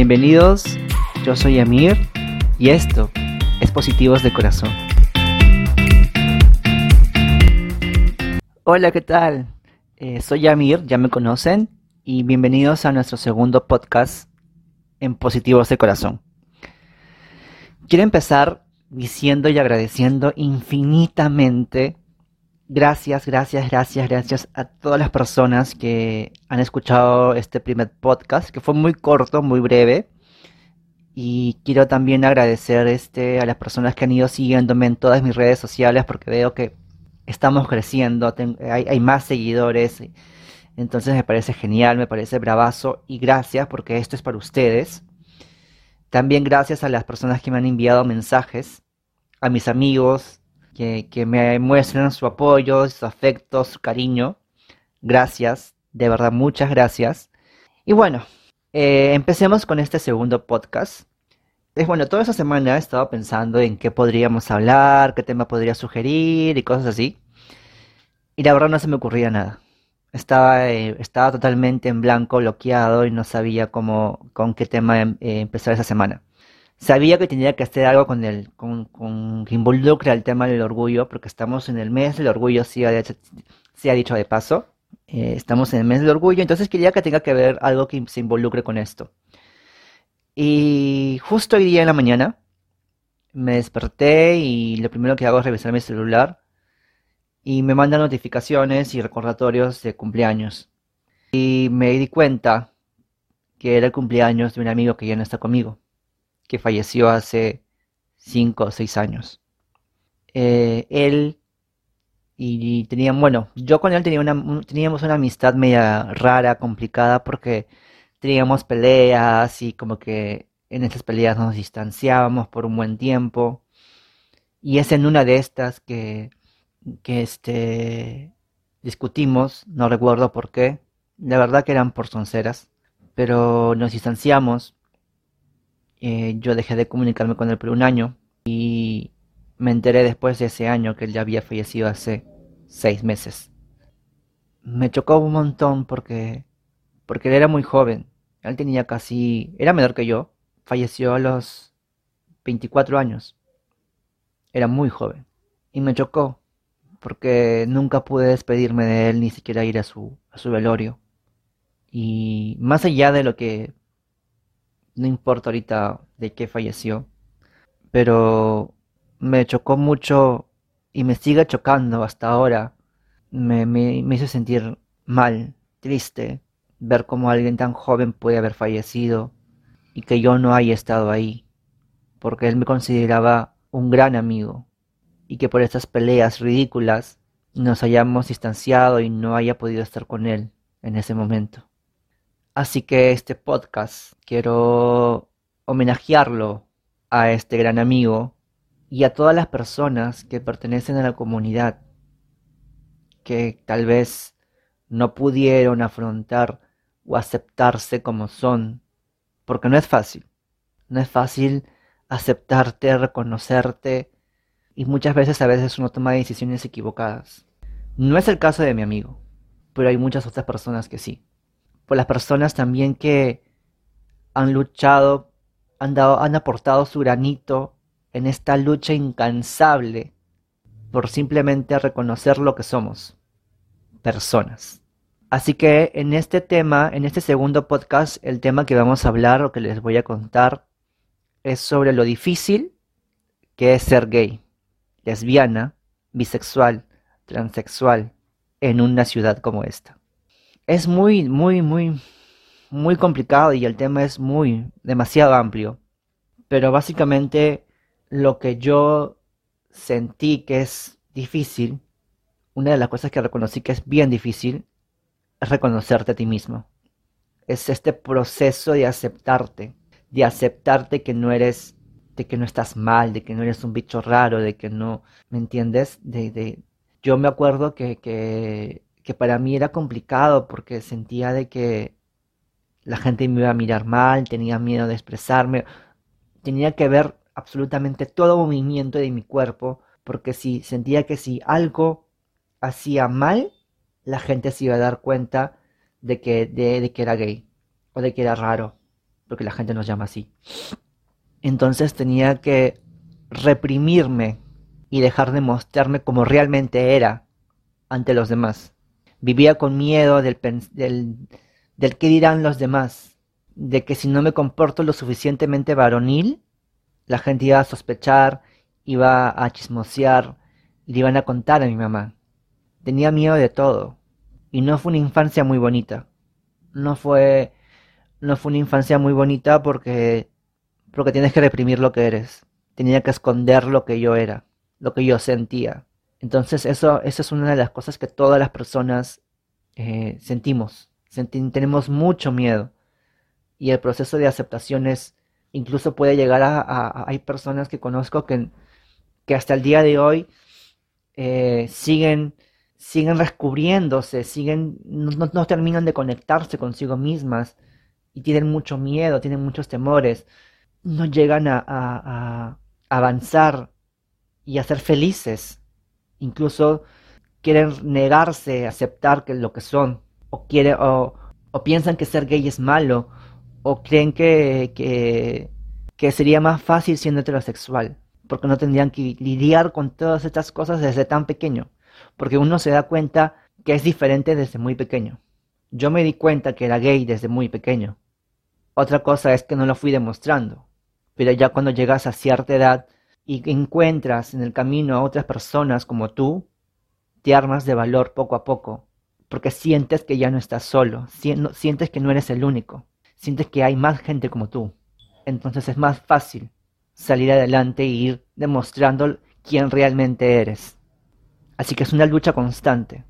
Bienvenidos, yo soy Amir y esto es Positivos de Corazón. Hola, ¿qué tal? Eh, soy Amir, ya me conocen, y bienvenidos a nuestro segundo podcast en Positivos de Corazón. Quiero empezar diciendo y agradeciendo infinitamente Gracias, gracias, gracias, gracias a todas las personas que han escuchado este primer podcast, que fue muy corto, muy breve. Y quiero también agradecer este, a las personas que han ido siguiéndome en todas mis redes sociales porque veo que estamos creciendo, hay, hay más seguidores. Entonces me parece genial, me parece bravazo y gracias porque esto es para ustedes. También gracias a las personas que me han enviado mensajes, a mis amigos, que, me muestren su apoyo, su afecto, su cariño. Gracias, de verdad, muchas gracias. Y bueno, eh, empecemos con este segundo podcast. Es bueno, toda esa semana he estado pensando en qué podríamos hablar, qué tema podría sugerir y cosas así. Y la verdad no se me ocurría nada. Estaba, eh, estaba totalmente en blanco, bloqueado y no sabía cómo, con qué tema em, eh, empezar esa semana sabía que tenía que hacer algo con el, con, con, que involucre el tema del orgullo, porque estamos en el mes del orgullo, sí ha, ha dicho de paso. Eh, estamos en el mes del orgullo, entonces quería que tenga que ver algo que se involucre con esto. Y justo hoy día en la mañana me desperté y lo primero que hago es revisar mi celular y me mandan notificaciones y recordatorios de cumpleaños. Y me di cuenta que era el cumpleaños de un amigo que ya no está conmigo que falleció hace cinco o seis años. Eh, él y tenían, bueno, yo con él teníamos una amistad media rara, complicada, porque teníamos peleas y como que en esas peleas nos distanciábamos por un buen tiempo. Y es en una de estas que, que este, discutimos, no recuerdo por qué, la verdad que eran por sonceras, pero nos distanciamos eh, yo dejé de comunicarme con él por un año y me enteré después de ese año que él ya había fallecido hace seis meses. Me chocó un montón porque, porque él era muy joven. Él tenía casi, era menor que yo. Falleció a los 24 años. Era muy joven. Y me chocó porque nunca pude despedirme de él ni siquiera ir a su, a su velorio. Y más allá de lo que no importa ahorita de qué falleció, pero me chocó mucho y me sigue chocando hasta ahora. Me, me, hizo sentir mal, triste, ver cómo alguien tan joven puede haber fallecido y que yo no haya estado ahí, porque él me consideraba un gran amigo y que por estas peleas ridículas nos hayamos distanciado y no haya podido estar con él en ese momento. Así que este podcast quiero homenajearlo a este gran amigo y a todas las personas que pertenecen a la comunidad que tal vez no pudieron afrontar o aceptarse como son, porque no es fácil. No es fácil aceptarte, reconocerte y muchas veces a veces uno toma decisiones equivocadas. No es el caso de mi amigo, pero hay muchas otras personas que sí por las personas también que han luchado, han, dado, han aportado su granito en esta lucha incansable por simplemente reconocer lo que somos, personas. Así que en este tema, en este segundo podcast, el tema que vamos a hablar o que les voy a contar es sobre lo difícil que es ser gay, lesbiana, bisexual, transexual en una ciudad como esta es muy, muy, muy, muy complicado y el tema es muy, demasiado amplio. Pero básicamente lo que yo sentí que es difícil, una de las cosas que reconocí que es bien difícil, es reconocerte a ti mismo. Es este proceso de aceptarte, de aceptarte que no eres, de que no estás mal, de que no eres un bicho raro, de que no, ¿me entiendes? De, de, yo me acuerdo que, que que para mí era complicado porque sentía de que la gente me iba a mirar mal, tenía miedo de expresarme, tenía que ver absolutamente todo movimiento de mi cuerpo, porque si sentía que si algo hacía mal, la gente se iba a dar cuenta de que, de, que era gay o de que era raro. porque la gente nos llama así. Entonces tenía que reprimirme y dejar de mostrarme como realmente era ante los demás. Vivía con miedo del, del, qué dirán los demás, de que si no me comporto lo suficientemente varonil, la gente iba a sospechar, iba a chismosear le iban a contar a mi mamá. Tenía miedo de todo. Y no fue una infancia muy bonita. No fue, no fue una infancia muy bonita porque, porque tienes que reprimir lo que eres. Tenía que esconder lo que yo era, lo que yo sentía. Entonces eso, eso es una de las cosas que todas las personas eh, sentimos. tenemos mucho miedo. Y el proceso de aceptación es, incluso puede llegar a, hay personas que conozco que, que hasta el día de hoy eh, siguen siguen descubriéndose, siguen, no, terminan de conectarse consigo mismas y tienen mucho miedo, tienen muchos temores, no llegan a, avanzar y a ser felices, incluso quieren negarse a aceptar que lo que son, o, quiere, o, piensan que ser gay es malo, o creen que, que, que sería más fácil siendo heterosexual, porque no tendrían que lidiar con todas estas cosas desde tan pequeño porque uno se da cuenta que es diferente desde muy pequeño. Yo me di cuenta que era gay desde muy pequeño. Otra cosa es que no lo fui demostrando, pero ya cuando llegas a cierta edad y encuentras en el camino a otras personas como tú, te armas de valor poco a poco, porque sientes que ya no estás solo, sientes que no eres el único, sientes que hay más gente como tú. Entonces es más fácil salir adelante e ir demostrando quién realmente eres. Así que es una lucha constante.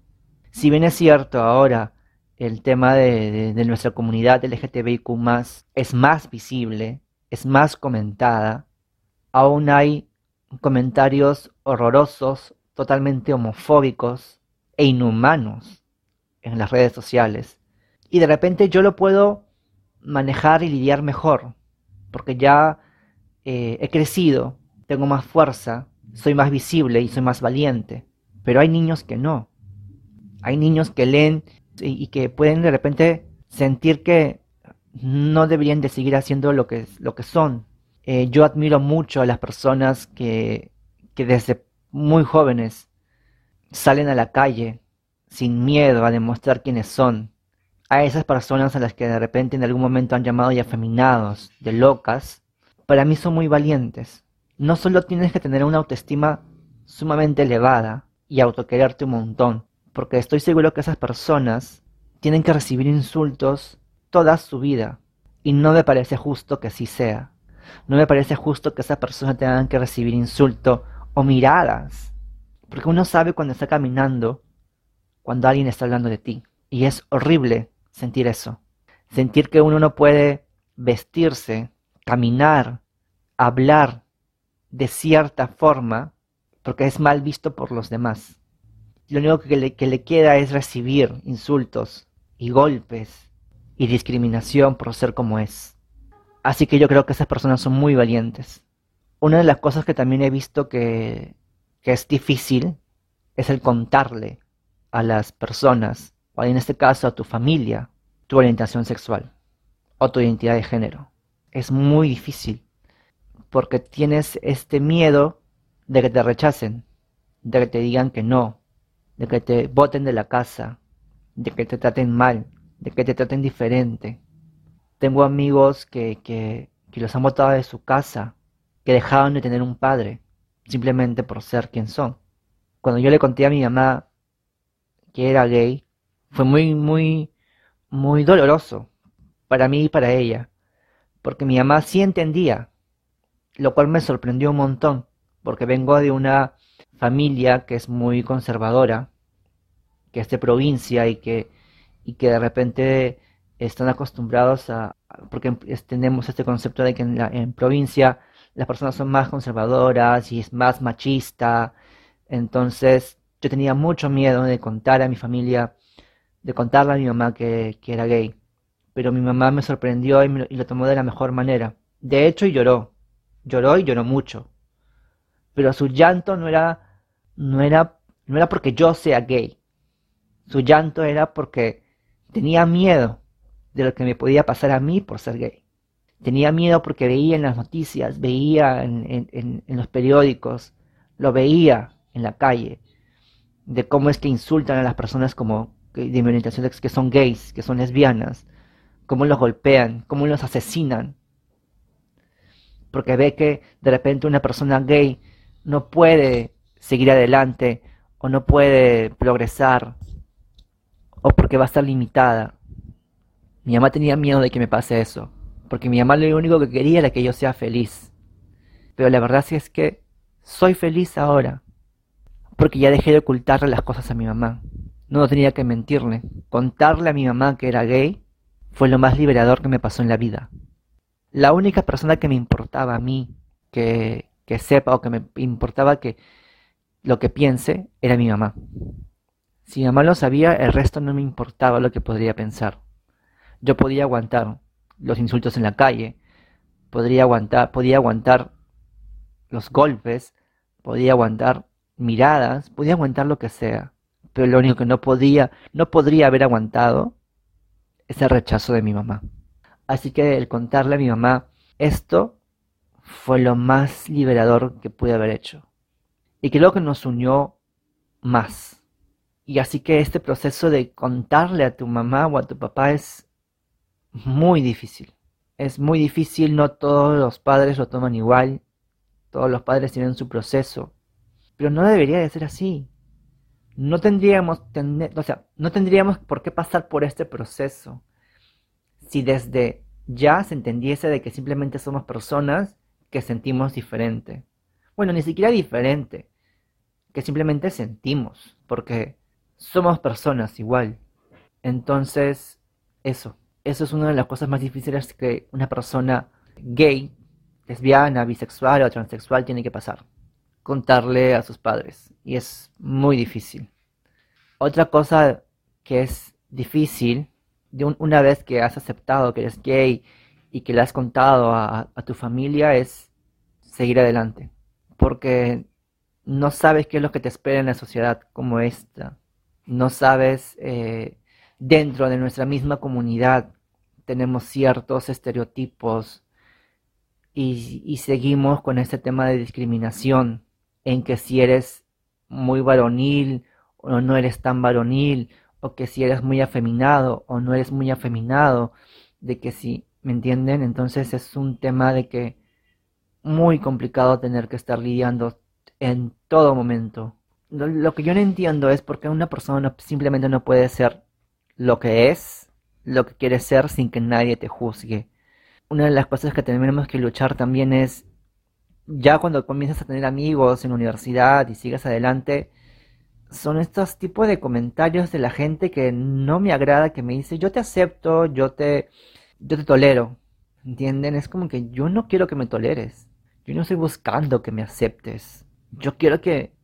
Si bien es cierto ahora el tema de, nuestra comunidad LGTBIQ es más visible, es más comentada, aún hay comentarios horrorosos, totalmente homofóbicos e inhumanos en las redes sociales. Y de repente yo lo puedo manejar y lidiar mejor, porque ya eh, he crecido, tengo más fuerza, soy más visible y soy más valiente. Pero hay niños que no. Hay niños que leen y, que pueden de repente sentir que no deberían de seguir haciendo lo que, lo que son. Eh, yo admiro mucho a las personas que, que desde muy jóvenes salen a la calle sin miedo a demostrar quiénes son. A esas personas a las que de repente en algún momento han llamado ya afeminados, de locas, para mí son muy valientes. No solo tienes que tener una autoestima sumamente elevada, y autoquererte un montón, porque estoy seguro que esas personas tienen que recibir insultos toda su vida, y no me parece justo que así sea. No me parece justo que esas personas tengan que recibir insulto o miradas, porque uno sabe cuando está caminando, cuando alguien está hablando de ti, y es horrible sentir eso, sentir que uno no puede vestirse, caminar, hablar de cierta forma porque es mal visto por los demás. Lo único que le, que le queda es recibir insultos y golpes y discriminación por ser como es. Así que yo creo que esas personas son muy valientes. Una de las cosas que también he visto que, que es difícil es el contarle a las personas, o en este caso a tu familia, tu orientación sexual o tu identidad de género. Es muy difícil porque tienes este miedo de que te rechacen, de que te digan que no, de que te boten de la casa, de que te traten mal, de que te traten diferente. Tengo amigos que, que, que los han botado de su casa, que dejaron de tener un padre, simplemente por ser quien son. Cuando yo le conté a mi mamá que era gay, fue muy, muy, muy doloroso para mí y para ella, porque mi mamá sí entendía, lo cual me sorprendió un montón porque vengo de una familia que es muy conservadora, que es de provincia y que, y que de repente están acostumbrados a, porque tenemos este concepto de que en, la, provincia las personas son más conservadoras y es más machista, entonces yo tenía mucho miedo de contar a mi familia, de contarle a mi mamá que, que era gay, pero mi mamá me sorprendió y, y lo tomó de la mejor manera. De hecho, y lloró, lloró y lloró mucho. Pero su llanto no era, no era, no era porque yo sea gay. Su llanto era porque tenía miedo de lo que me podía pasar a mí por ser gay. Tenía miedo porque veía en las noticias, veía en, los periódicos, lo veía en la calle, de cómo es que insultan a las personas como de mi orientación que son gays, que son lesbianas, cómo los golpean, cómo los asesinan. Porque ve que de repente una persona gay no puede seguir adelante o no puede progresar o porque va a estar limitada. Mi mamá tenía miedo de que me pase eso, porque mi mamá lo único que quería era que yo sea feliz. Pero la verdad es que soy feliz ahora, porque ya dejé de ocultarle las cosas a mi mamá. No tenía que mentirle. Contarle a mi mamá que era gay fue lo más liberador que me pasó en la vida. La única persona que me importaba a mí, que, que sepa o que me importaba que lo que piense, era mi mamá. Si mi mamá lo sabía, el resto no me importaba lo que podría pensar. Yo podía aguantar los insultos en la calle, podría aguantar, podía aguantar los golpes, podía aguantar miradas, podía aguantar lo que sea, pero lo único que no podía, no podría haber aguantado es el rechazo de mi mamá. Así que el contarle a mi mamá esto fue lo más liberador que pude haber hecho. Y creo que nos unió más. Y así que este proceso de contarle a tu mamá o a tu papá es muy difícil. Es muy difícil, no todos los padres lo toman igual, todos los padres tienen su proceso, pero no debería de ser así. No tendríamos, o sea, no tendríamos por qué pasar por este proceso si desde ya se entendiese de que simplemente somos personas que sentimos diferente. Bueno, ni siquiera diferente, que simplemente sentimos, porque somos personas igual. Entonces, eso. Eso es una de las cosas más difíciles que una persona gay, lesbiana, bisexual o transexual tiene que pasar. Contarle a sus padres. Y es muy difícil. Otra cosa que es difícil, de una vez que has aceptado que eres gay y que le has contado a, tu familia, es seguir adelante. Porque no sabes qué es lo que te espera en la sociedad como esta no sabes, eh, dentro de nuestra misma comunidad tenemos ciertos estereotipos y, seguimos con este tema de discriminación en que si eres muy varonil o no eres tan varonil o que si eres muy afeminado o no eres muy afeminado, de que si, ¿me entienden? Entonces es un tema de que muy complicado tener que estar lidiando en todo momento lo, que yo no entiendo es por qué una persona simplemente no puede ser lo que es, lo que quiere ser sin que nadie te juzgue. Una de las cosas que tenemos que luchar también es, ya cuando comienzas a tener amigos en la universidad y sigas adelante, son estos tipos de comentarios de la gente que no me agrada, que me dice, yo te acepto, yo te, yo te tolero. ¿Entienden? Es como que yo no quiero que me toleres. Yo no estoy buscando que me aceptes. Yo quiero que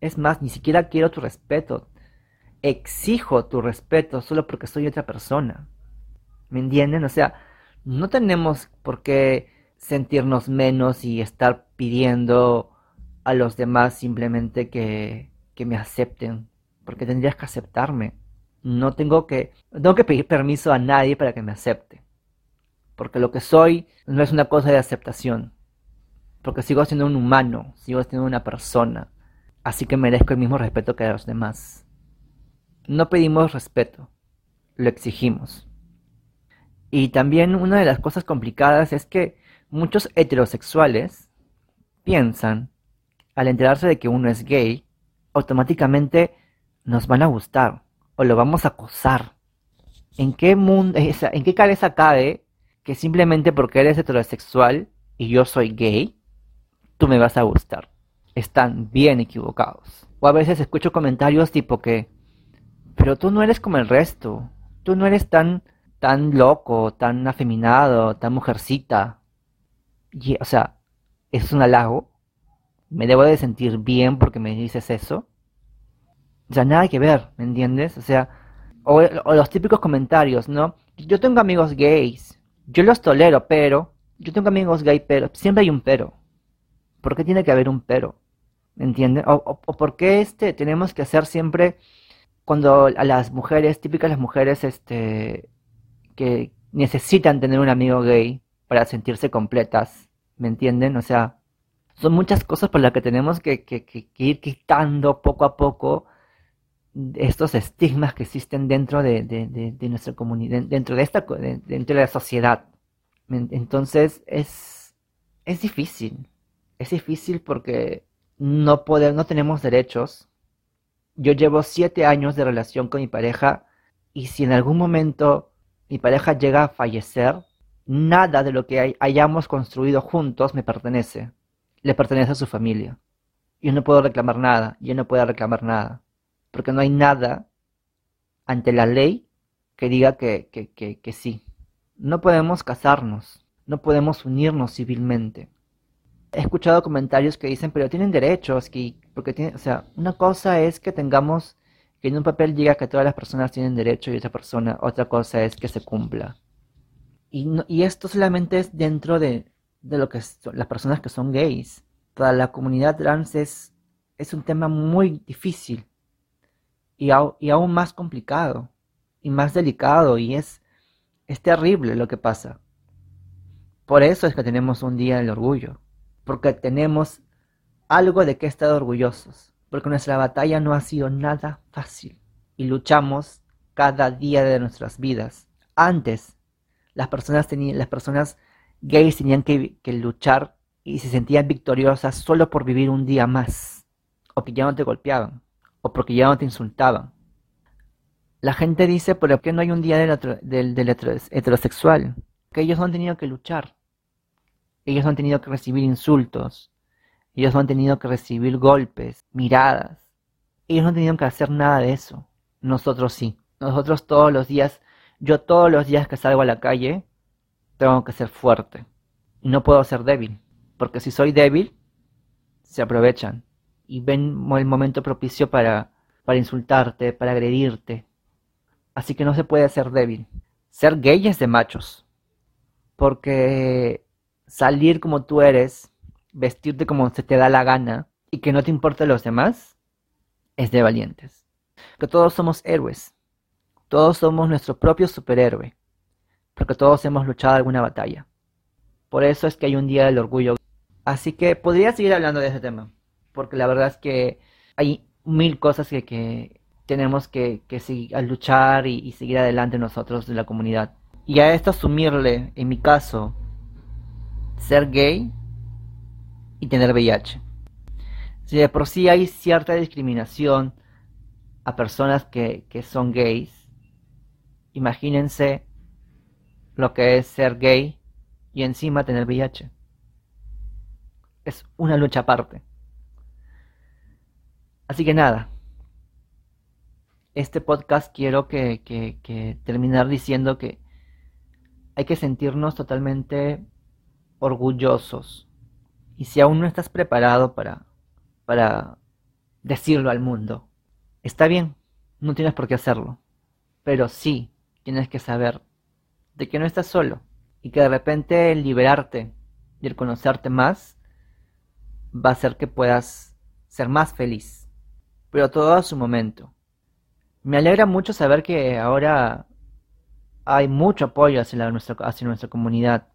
es más, ni siquiera quiero tu respeto. Exijo tu respeto solo porque soy otra persona. ¿Me entienden? O sea, no tenemos por qué sentirnos menos y estar pidiendo a los demás simplemente que, que me acepten. Porque tendrías que aceptarme. No tengo que, tengo que pedir permiso a nadie para que me acepte. Porque lo que soy no es una cosa de aceptación. Porque sigo siendo un humano, sigo siendo una persona así que merezco el mismo respeto que a los demás. No pedimos respeto, lo exigimos. Y también una de las cosas complicadas es que muchos heterosexuales piensan, al enterarse de que uno es gay, automáticamente nos van a gustar o lo vamos a acosar. ¿En qué mundo, en qué cabeza cabe que simplemente porque eres heterosexual y yo soy gay, tú me vas a gustar? están bien equivocados. O a veces escucho comentarios tipo que, pero tú no eres como el resto, tú no eres tan, tan loco, tan afeminado, tan mujercita. Y, o sea, es un halago. Me debo de sentir bien porque me dices eso. O sea, nada que ver, ¿me entiendes? O sea, o, o los típicos comentarios, ¿no? Yo tengo amigos gays, yo los tolero, pero, yo tengo amigos gay, pero, siempre hay un pero. ¿Por qué tiene que haber un pero? ¿Me entienden? O, por qué este, tenemos que hacer siempre cuando a las mujeres, típicas las mujeres este, que necesitan tener un amigo gay para sentirse completas, ¿me entienden? O sea, son muchas cosas por las que tenemos que, ir quitando poco a poco estos estigmas que existen dentro de, nuestra comunidad, dentro de esta, dentro de la sociedad. Entonces es, es difícil, es difícil porque no podemos, no tenemos derechos. Yo llevo siete años de relación con mi pareja y si en algún momento mi pareja llega a fallecer, nada de lo que hayamos construido juntos me pertenece. Le pertenece a su familia. Yo no puedo reclamar nada, yo no puedo reclamar nada, porque no hay nada ante la ley que diga que, que, que sí. No podemos casarnos, no podemos unirnos civilmente. He escuchado comentarios que dicen, pero tienen derechos, que, porque tiene, o sea, una cosa es que tengamos, que en un papel diga que todas las personas tienen derecho y otra persona, otra cosa es que se cumpla. Y, y esto solamente es dentro de, de lo que son las personas que son gays. Toda la comunidad trans es, es un tema muy difícil y, y aún más complicado y más delicado y es es terrible lo que pasa. Por eso es que tenemos un día del orgullo, porque tenemos algo de que estar orgullosos, porque nuestra batalla no ha sido nada fácil y luchamos cada día de nuestras vidas. Antes, las personas, las personas gays tenían que, luchar y se sentían victoriosas solo por vivir un día más, o que ya no te golpeaban, o porque ya no te insultaban, la gente dice, ¿por qué no hay un día del, heterosexual? Que ellos no han tenido que luchar. Ellos han tenido que recibir insultos. Ellos han tenido que recibir golpes, miradas. Ellos no han tenido que hacer nada de eso. Nosotros sí. Nosotros todos los días, yo todos los días que salgo a la calle, tengo que ser fuerte. Y no puedo ser débil. Porque si soy débil, se aprovechan. Y ven el momento propicio para, para insultarte, para agredirte, Así que no se puede ser débil. Ser gay es de machos. Porque salir como tú eres, vestirte como se te da la gana y que no te importen los demás, es de valientes. Que todos somos héroes. Todos somos nuestro propio superhéroe. Porque todos hemos luchado alguna batalla. Por eso es que hay un día del orgullo. Así que podría seguir hablando de ese tema. Porque la verdad es que hay mil cosas que, que tenemos que, seguir, a luchar y, seguir adelante nosotros de la comunidad. Y a esto asumirle, en mi caso, ser gay y tener VIH. Si de por sí hay cierta discriminación a personas que, que son gays, imagínense lo que es ser gay y encima tener VIH. Es una lucha aparte. Así que nada, este podcast quiero que, terminar diciendo que hay que sentirnos totalmente orgullosos. Y si aún no estás preparado para, para decirlo al mundo, está bien, no tienes por qué hacerlo. Pero sí tienes que saber de que no estás solo y que de repente el liberarte y el conocerte más va a hacer que puedas ser más feliz. Pero todo a su momento. Me alegra mucho saber que ahora hay mucho apoyo hacia, nuestra, hacia nuestra comunidad.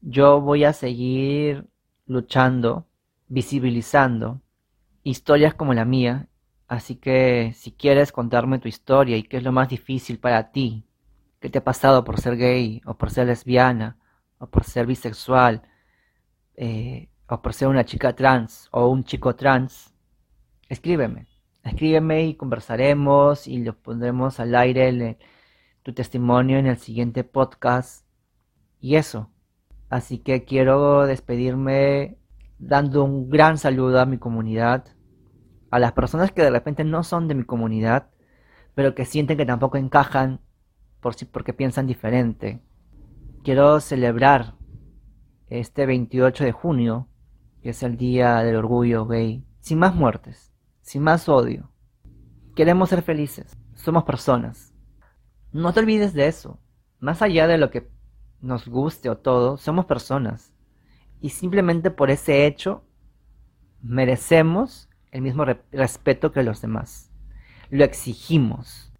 Yo voy a seguir luchando, visibilizando historias como la mía. Así que si quieres contarme tu historia y qué es lo más difícil para ti, qué te ha pasado por ser gay o por ser lesbiana o por ser bisexual eh, o por ser una chica trans o un chico trans, escríbeme escríbeme y conversaremos y lo pondremos al aire tu testimonio en el siguiente podcast. Y eso. Así que quiero despedirme dando un gran saludo a mi comunidad, a las personas que de repente no son de mi comunidad, pero que sienten que tampoco encajan por porque piensan diferente. Quiero celebrar este 28 de junio, que es el Día del Orgullo Gay, sin más muertes sin más odio. Queremos ser felices, somos personas. No te olvides de eso. Más allá de lo que nos guste o todo, somos personas. Y simplemente por ese hecho merecemos el mismo respeto que los demás. Lo exigimos.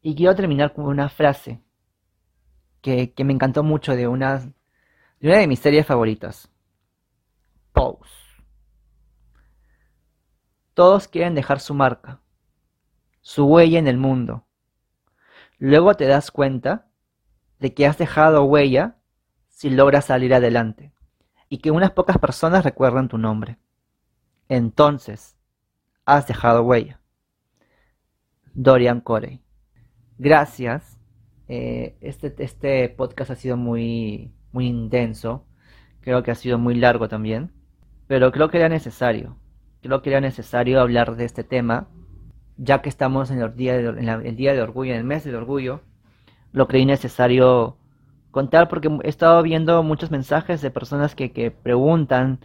Y quiero terminar con una frase que, que me encantó mucho de una, de una de mis series favoritas, Pose. Todos quieren dejar su marca, su huella en el mundo. Luego te das cuenta de que has dejado huella si logras salir adelante y que unas pocas personas recuerdan tu nombre. Entonces, has dejado huella. Dorian Corey. Gracias. Eh, este, este podcast ha sido muy, muy intenso. Creo que ha sido muy largo también. Pero creo que era necesario. Creo que era necesario hablar de este tema. Ya que estamos en el día de, el día de orgullo, en el mes del orgullo. Lo creí necesario contar porque he estado viendo muchos mensajes de personas que, que preguntan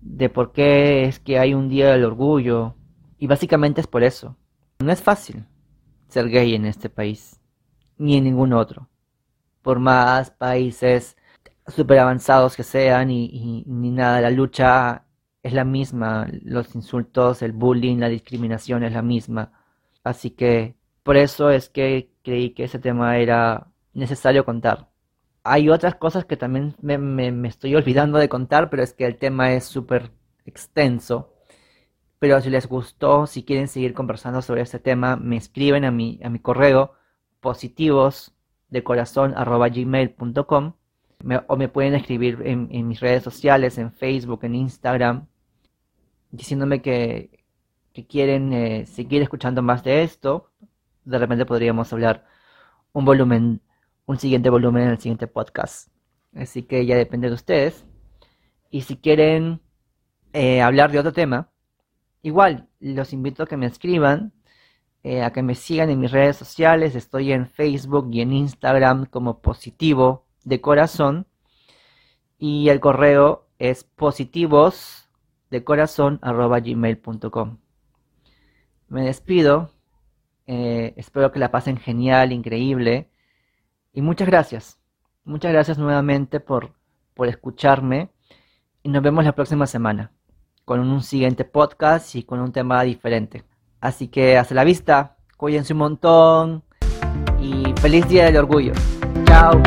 de por qué es que hay un día del orgullo. Y básicamente es por eso. No es fácil ser gay en este país, ni en ningún otro. Por más países super avanzados que sean y, ni nada, la lucha es la misma, los insultos, el bullying, la discriminación es la misma. Así que por eso es que creí que ese tema era necesario contar. Hay otras cosas que también me, me estoy olvidando de contar, pero es que el tema es súper extenso pero si les gustó, si quieren seguir conversando sobre este tema, me escriben a mi, a mi correo positivos o me pueden escribir en, mis redes sociales, en Facebook, en Instagram, diciéndome que, quieren eh, seguir escuchando más de esto. De repente podríamos hablar un volumen, un siguiente volumen en el siguiente podcast. Así que ya depende de ustedes. Y si quieren eh, hablar de otro tema, Igual, los invito a que me escriban, eh, a que me sigan en mis redes sociales. Estoy en Facebook y en Instagram como positivo de corazón. Y el correo es positivos de corazón gmail.com. Me despido. Eh, espero que la pasen genial, increíble. Y muchas gracias. Muchas gracias nuevamente por, por escucharme. Y nos vemos la próxima semana con un siguiente podcast y con un tema diferente. Así que hasta la vista, cuídense un montón y feliz Día del Orgullo. Chao.